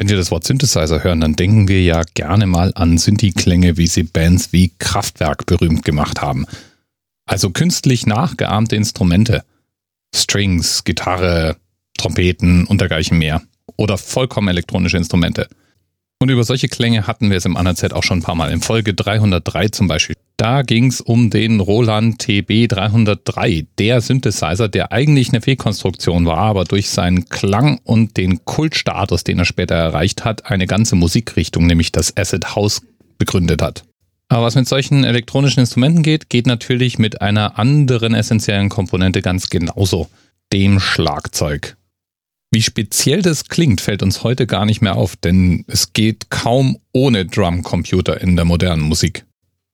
Wenn wir das Wort Synthesizer hören, dann denken wir ja gerne mal an Synthi-Klänge, wie sie Bands wie Kraftwerk berühmt gemacht haben. Also künstlich nachgeahmte Instrumente. Strings, Gitarre, Trompeten und dergleichen mehr. Oder vollkommen elektronische Instrumente. Und über solche Klänge hatten wir es im ANZ auch schon ein paar Mal. In Folge 303 zum Beispiel. Da ging es um den Roland TB 303, der Synthesizer, der eigentlich eine Fehlkonstruktion war, aber durch seinen Klang und den Kultstatus, den er später erreicht hat, eine ganze Musikrichtung, nämlich das Acid House, begründet hat. Aber was mit solchen elektronischen Instrumenten geht, geht natürlich mit einer anderen essentiellen Komponente ganz genauso, dem Schlagzeug. Wie speziell das klingt, fällt uns heute gar nicht mehr auf, denn es geht kaum ohne Drumcomputer in der modernen Musik.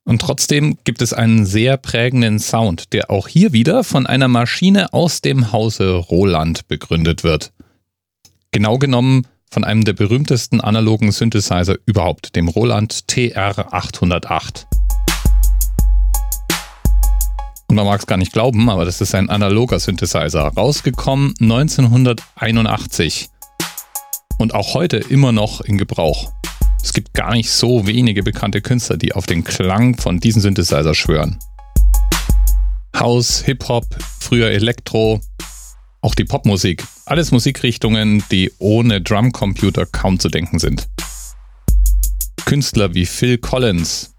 Und trotzdem gibt es einen sehr prägenden Sound, der auch hier wieder von einer Maschine aus dem Hause Roland begründet wird. Genau genommen von einem der berühmtesten analogen Synthesizer überhaupt, dem Roland TR808. Und man mag es gar nicht glauben, aber das ist ein analoger Synthesizer, rausgekommen 1981 und auch heute immer noch in Gebrauch. Es gibt gar nicht so wenige bekannte Künstler, die auf den Klang von diesem Synthesizer schwören. House, Hip-Hop, früher Elektro, auch die Popmusik. Alles Musikrichtungen, die ohne Drumcomputer kaum zu denken sind. Künstler wie Phil Collins,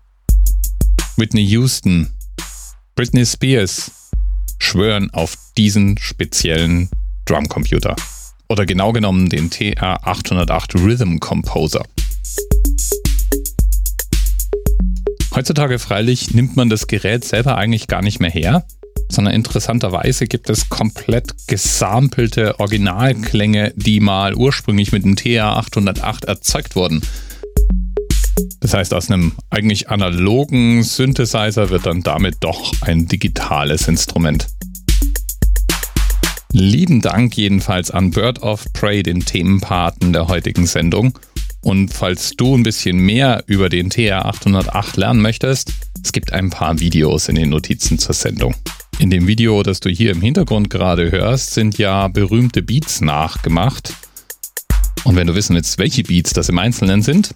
Whitney Houston, Britney Spears schwören auf diesen speziellen Drumcomputer. Oder genau genommen den TR808 Rhythm Composer. Heutzutage freilich nimmt man das Gerät selber eigentlich gar nicht mehr her, sondern interessanterweise gibt es komplett gesampelte Originalklänge, die mal ursprünglich mit dem TR808 erzeugt wurden. Das heißt, aus einem eigentlich analogen Synthesizer wird dann damit doch ein digitales Instrument. Lieben Dank jedenfalls an Bird of Prey, den Themenpaten der heutigen Sendung. Und falls du ein bisschen mehr über den TR808 lernen möchtest, es gibt ein paar Videos in den Notizen zur Sendung. In dem Video, das du hier im Hintergrund gerade hörst, sind ja berühmte Beats nachgemacht. Und wenn du wissen willst, welche Beats das im Einzelnen sind,